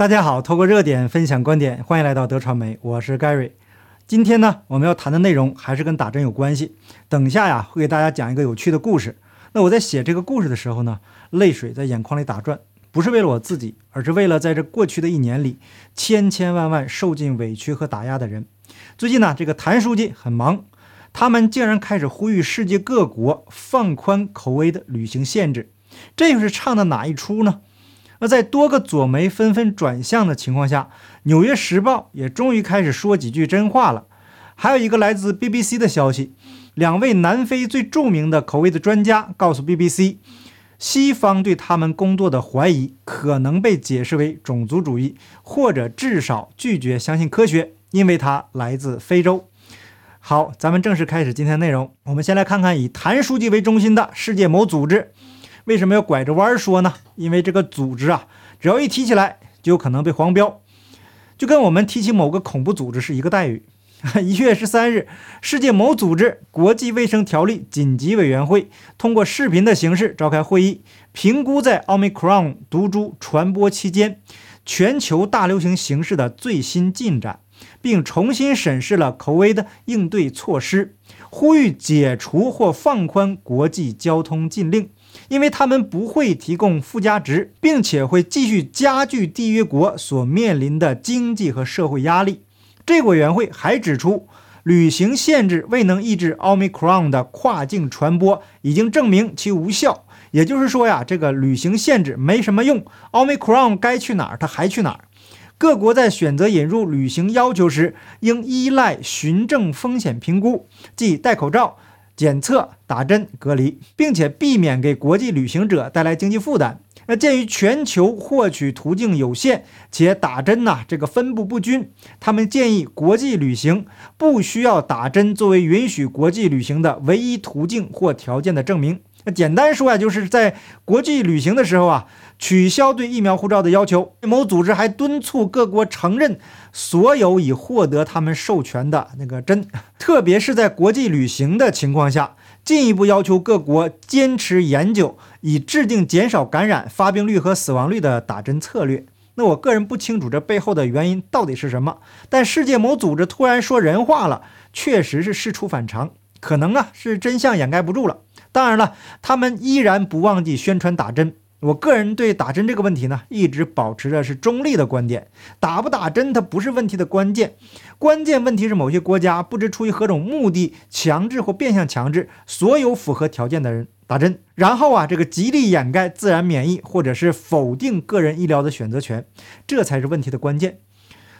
大家好，透过热点分享观点，欢迎来到德传媒，我是 Gary。今天呢，我们要谈的内容还是跟打针有关系。等下呀，会给大家讲一个有趣的故事。那我在写这个故事的时候呢，泪水在眼眶里打转，不是为了我自己，而是为了在这过去的一年里，千千万万受尽委屈和打压的人。最近呢，这个谭书记很忙，他们竟然开始呼吁世界各国放宽口味的旅行限制，这又是唱的哪一出呢？那在多个左媒纷纷转向的情况下，《纽约时报》也终于开始说几句真话了。还有一个来自 BBC 的消息，两位南非最著名的口味的专家告诉 BBC，西方对他们工作的怀疑可能被解释为种族主义，或者至少拒绝相信科学，因为它来自非洲。好，咱们正式开始今天的内容。我们先来看看以谭书记为中心的世界某组织。为什么要拐着弯说呢？因为这个组织啊，只要一提起来，就有可能被黄标，就跟我们提起某个恐怖组织是一个待遇。一月十三日，世界某组织国际卫生条例紧急委员会通过视频的形式召开会议，评估在奥密克戎毒株传播期间全球大流行形势的最新进展，并重新审视了口味的应对措施，呼吁解除或放宽国际交通禁令。因为他们不会提供附加值，并且会继续加剧缔约国所面临的经济和社会压力。这个委员会还指出，旅行限制未能抑制奥密克戎的跨境传播，已经证明其无效。也就是说呀，这个旅行限制没什么用，奥密克戎该去哪儿，它还去哪儿。各国在选择引入旅行要求时，应依赖循证风险评估，即戴口罩。检测、打针、隔离，并且避免给国际旅行者带来经济负担。那鉴于全球获取途径有限，且打针呢这个分布不均，他们建议国际旅行不需要打针作为允许国际旅行的唯一途径或条件的证明。那简单说呀，就是在国际旅行的时候啊。取消对疫苗护照的要求。某组织还敦促各国承认所有已获得他们授权的那个针，特别是在国际旅行的情况下，进一步要求各国坚持研究，以制定减少感染、发病率和死亡率的打针策略。那我个人不清楚这背后的原因到底是什么，但世界某组织突然说人话了，确实是事出反常，可能啊是真相掩盖不住了。当然了，他们依然不忘记宣传打针。我个人对打针这个问题呢，一直保持着是中立的观点。打不打针，它不是问题的关键，关键问题是某些国家不知出于何种目的，强制或变相强制所有符合条件的人打针，然后啊，这个极力掩盖自然免疫，或者是否定个人医疗的选择权，这才是问题的关键。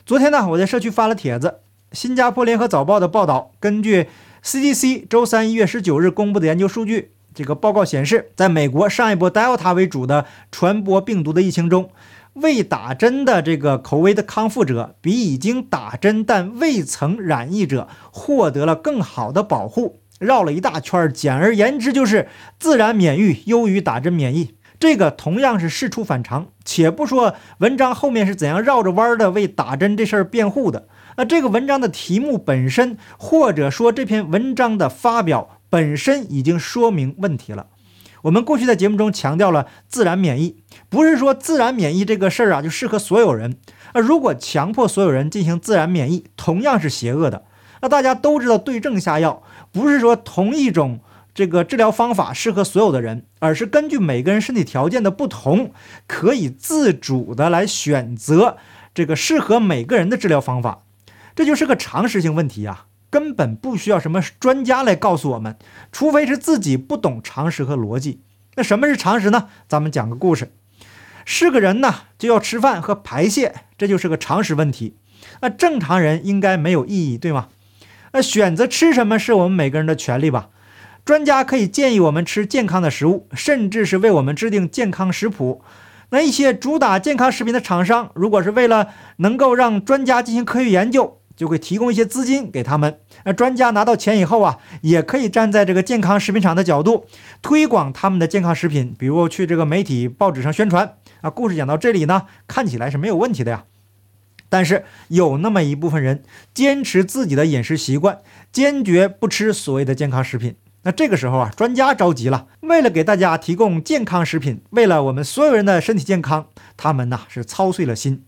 昨天呢，我在社区发了帖子，新加坡联合早报的报道，根据 CDC 周三一月十九日公布的研究数据。这个报告显示，在美国上一波 Delta 为主的传播病毒的疫情中，未打针的这个口味的康复者比已经打针但未曾染疫者获得了更好的保护。绕了一大圈，简而言之就是自然免疫优于打针免疫。这个同样是事出反常。且不说文章后面是怎样绕着弯儿的为打针这事儿辩护的，那这个文章的题目本身，或者说这篇文章的发表。本身已经说明问题了。我们过去在节目中强调了自然免疫，不是说自然免疫这个事儿啊就适合所有人。那如果强迫所有人进行自然免疫，同样是邪恶的。那大家都知道对症下药，不是说同一种这个治疗方法适合所有的人，而是根据每个人身体条件的不同，可以自主的来选择这个适合每个人的治疗方法。这就是个常识性问题啊。根本不需要什么专家来告诉我们，除非是自己不懂常识和逻辑。那什么是常识呢？咱们讲个故事。是个人呢，就要吃饭和排泄，这就是个常识问题。那正常人应该没有异议，对吗？那选择吃什么是我们每个人的权利吧？专家可以建议我们吃健康的食物，甚至是为我们制定健康食谱。那一些主打健康食品的厂商，如果是为了能够让专家进行科学研究，就会提供一些资金给他们，那专家拿到钱以后啊，也可以站在这个健康食品厂的角度推广他们的健康食品，比如去这个媒体报纸上宣传啊。故事讲到这里呢，看起来是没有问题的呀。但是有那么一部分人坚持自己的饮食习惯，坚决不吃所谓的健康食品。那这个时候啊，专家着急了，为了给大家提供健康食品，为了我们所有人的身体健康，他们呐是操碎了心。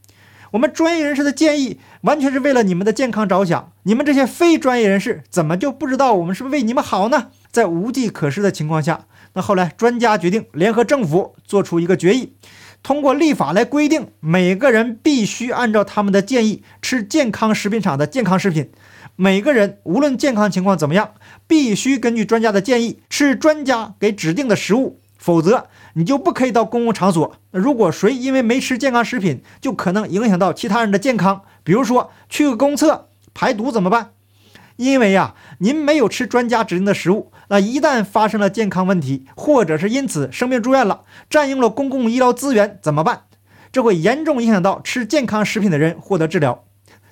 我们专业人士的建议完全是为了你们的健康着想，你们这些非专业人士怎么就不知道我们是为你们好呢？在无计可施的情况下，那后来专家决定联合政府做出一个决议，通过立法来规定每个人必须按照他们的建议吃健康食品厂的健康食品。每个人无论健康情况怎么样，必须根据专家的建议吃专家给指定的食物，否则你就不可以到公共场所。如果谁因为没吃健康食品，就可能影响到其他人的健康，比如说去个公厕排毒怎么办？因为呀，您没有吃专家指定的食物，那一旦发生了健康问题，或者是因此生病住院了，占用了公共医疗资源怎么办？这会严重影响到吃健康食品的人获得治疗。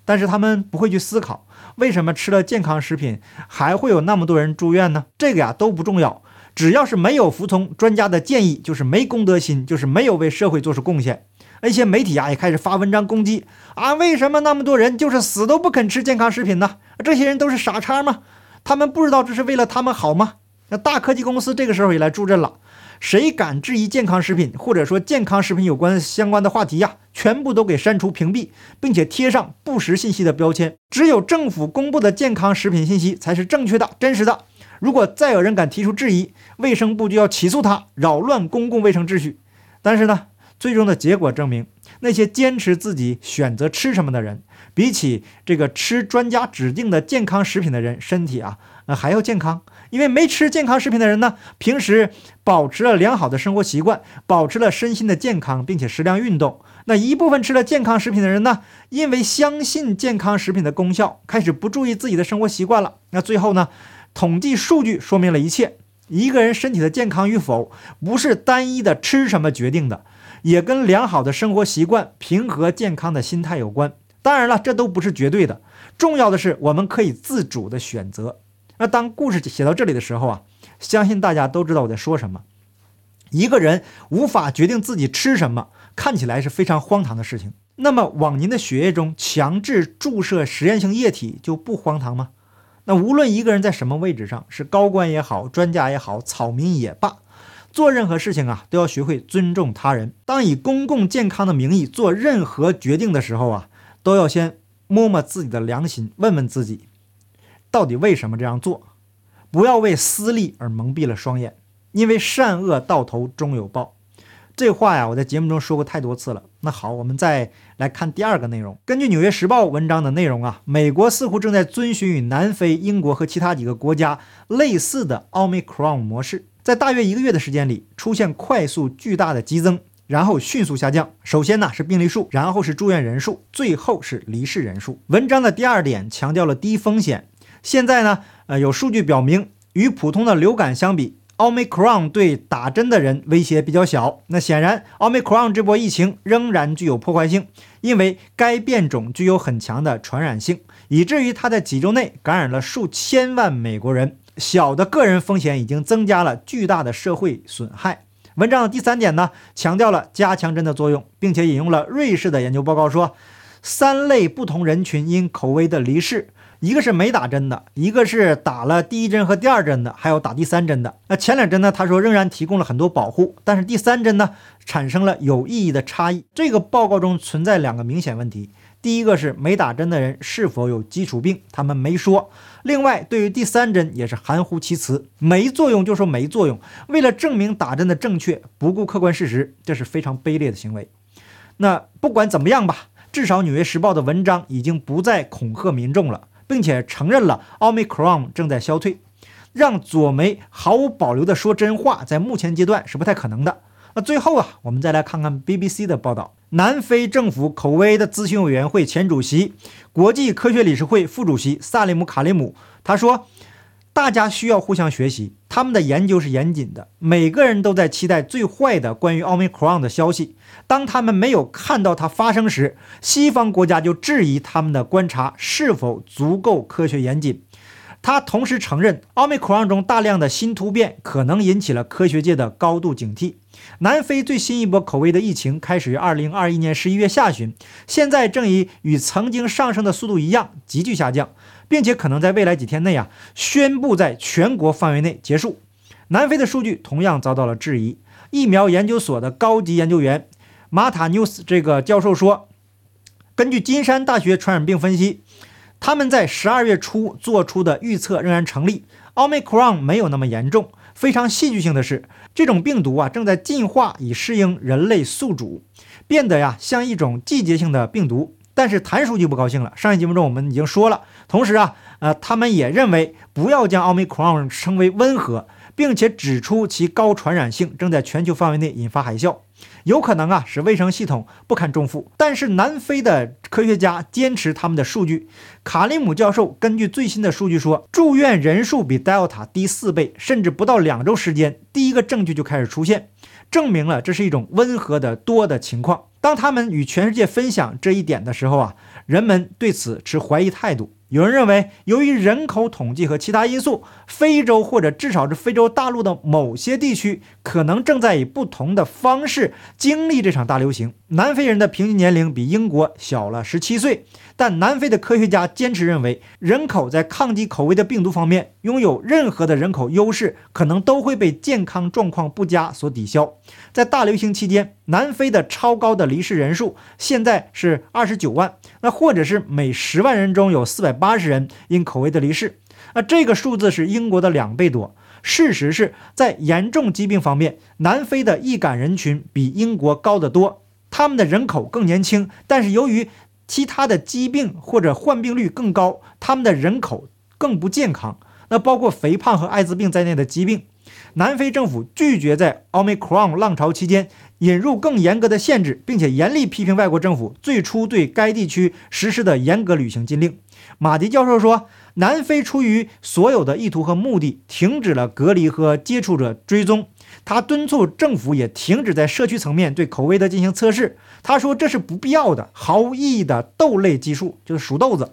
但是他们不会去思考。为什么吃了健康食品还会有那么多人住院呢？这个呀都不重要，只要是没有服从专家的建议，就是没公德心，就是没有为社会做出贡献。一些媒体啊也开始发文章攻击啊，为什么那么多人就是死都不肯吃健康食品呢？这些人都是傻叉吗？他们不知道这是为了他们好吗？那大科技公司这个时候也来助阵了。谁敢质疑健康食品，或者说健康食品有关相关的话题呀？全部都给删除、屏蔽，并且贴上不实信息的标签。只有政府公布的健康食品信息才是正确的、真实的。如果再有人敢提出质疑，卫生部就要起诉他，扰乱公共卫生秩序。但是呢，最终的结果证明，那些坚持自己选择吃什么的人，比起这个吃专家指定的健康食品的人，身体啊，那还要健康。因为没吃健康食品的人呢，平时保持了良好的生活习惯，保持了身心的健康，并且适量运动。那一部分吃了健康食品的人呢，因为相信健康食品的功效，开始不注意自己的生活习惯了。那最后呢，统计数据说明了一切：一个人身体的健康与否，不是单一的吃什么决定的，也跟良好的生活习惯、平和健康的心态有关。当然了，这都不是绝对的，重要的是我们可以自主的选择。那当故事写到这里的时候啊，相信大家都知道我在说什么。一个人无法决定自己吃什么，看起来是非常荒唐的事情。那么往您的血液中强制注射实验性液体就不荒唐吗？那无论一个人在什么位置上，是高官也好，专家也好，草民也罢，做任何事情啊，都要学会尊重他人。当以公共健康的名义做任何决定的时候啊，都要先摸摸自己的良心，问问自己。到底为什么这样做？不要为私利而蒙蔽了双眼，因为善恶到头终有报。这话呀，我在节目中说过太多次了。那好，我们再来看第二个内容。根据《纽约时报》文章的内容啊，美国似乎正在遵循与南非、英国和其他几个国家类似的奥密克戎模式，在大约一个月的时间里出现快速巨大的激增，然后迅速下降。首先呢是病例数，然后是住院人数，最后是离世人数。文章的第二点强调了低风险。现在呢，呃，有数据表明，与普通的流感相比，奥密克戎对打针的人威胁比较小。那显然，奥密克戎这波疫情仍然具有破坏性，因为该变种具有很强的传染性，以至于它在几周内感染了数千万美国人。小的个人风险已经增加了巨大的社会损害。文章的第三点呢，强调了加强针的作用，并且引用了瑞士的研究报告，说三类不同人群因口味的离世。一个是没打针的，一个是打了第一针和第二针的，还有打第三针的。那前两针呢？他说仍然提供了很多保护，但是第三针呢，产生了有意义的差异。这个报告中存在两个明显问题：第一个是没打针的人是否有基础病，他们没说；另外，对于第三针也是含糊其辞，没作用就说没作用，为了证明打针的正确，不顾客观事实，这是非常卑劣的行为。那不管怎么样吧，至少《纽约时报》的文章已经不再恐吓民众了。并且承认了奥密克戎正在消退，让左媒毫无保留地说真话，在目前阶段是不太可能的。那最后啊，我们再来看看 BBC 的报道。南非政府口碑的咨询委员会前主席、国际科学理事会副主席萨利姆·卡利姆他说。大家需要互相学习，他们的研究是严谨的，每个人都在期待最坏的关于奥密克戎的消息。当他们没有看到它发生时，西方国家就质疑他们的观察是否足够科学严谨。他同时承认，奥密克戎中大量的新突变可能引起了科学界的高度警惕。南非最新一波口味的疫情开始于2021年11月下旬，现在正以与曾经上升的速度一样急剧下降。并且可能在未来几天内啊，宣布在全国范围内结束。南非的数据同样遭到了质疑。疫苗研究所的高级研究员马塔纽斯这个教授说，根据金山大学传染病分析，他们在十二月初做出的预测仍然成立，奥密克戎没有那么严重。非常戏剧性的是，这种病毒啊正在进化以适应人类宿主，变得呀像一种季节性的病毒。但是谭书记不高兴了。上一节目中我们已经说了，同时啊，呃，他们也认为不要将奥密克戎称为温和，并且指出其高传染性正在全球范围内引发海啸。有可能啊，使卫生系统不堪重负。但是南非的科学家坚持他们的数据。卡利姆教授根据最新的数据说，住院人数比 Delta 低四倍，甚至不到两周时间，第一个证据就开始出现，证明了这是一种温和的多的情况。当他们与全世界分享这一点的时候啊，人们对此持怀疑态度。有人认为，由于人口统计和其他因素，非洲或者至少是非洲大陆的某些地区，可能正在以不同的方式经历这场大流行。南非人的平均年龄比英国小了十七岁。但南非的科学家坚持认为，人口在抗击口味的病毒方面拥有任何的人口优势，可能都会被健康状况不佳所抵消。在大流行期间，南非的超高的离世人数现在是二十九万，那或者是每十万人中有四百八十人因口味的离世，那这个数字是英国的两倍多。事实是在严重疾病方面，南非的易感人群比英国高得多，他们的人口更年轻，但是由于其他的疾病或者患病率更高，他们的人口更不健康。那包括肥胖和艾滋病在内的疾病，南非政府拒绝在奥密克戎浪潮期间引入更严格的限制，并且严厉批评外国政府最初对该地区实施的严格旅行禁令。马迪教授说，南非出于所有的意图和目的，停止了隔离和接触者追踪。他敦促政府也停止在社区层面对口味的进行测试。他说这是不必要的、毫无意义的豆类技术，就是数豆子。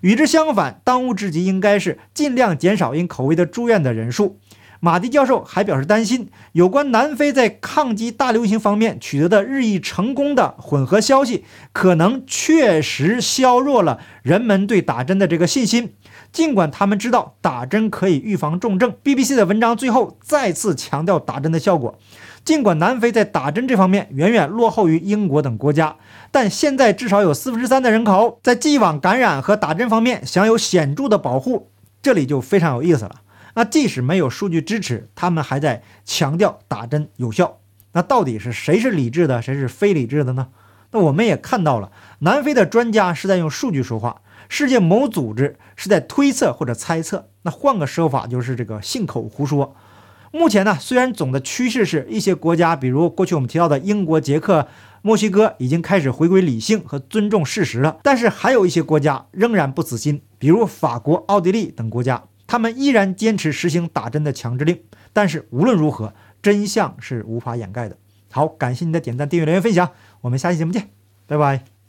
与之相反，当务之急应该是尽量减少因口味的住院的人数。马蒂教授还表示担心，有关南非在抗击大流行方面取得的日益成功的混合消息，可能确实削弱了人们对打针的这个信心。尽管他们知道打针可以预防重症，BBC 的文章最后再次强调打针的效果。尽管南非在打针这方面远远落后于英国等国家，但现在至少有四分之三的人口在既往感染和打针方面享有显著的保护。这里就非常有意思了。那即使没有数据支持，他们还在强调打针有效。那到底是谁是理智的，谁是非理智的呢？那我们也看到了，南非的专家是在用数据说话。世界某组织是在推测或者猜测，那换个说法就是这个信口胡说。目前呢，虽然总的趋势是一些国家，比如过去我们提到的英国、捷克、墨西哥，已经开始回归理性和尊重事实了，但是还有一些国家仍然不死心，比如法国、奥地利等国家，他们依然坚持实行打针的强制令。但是无论如何，真相是无法掩盖的。好，感谢你的点赞、订阅、留言、分享，我们下期节目见，拜拜。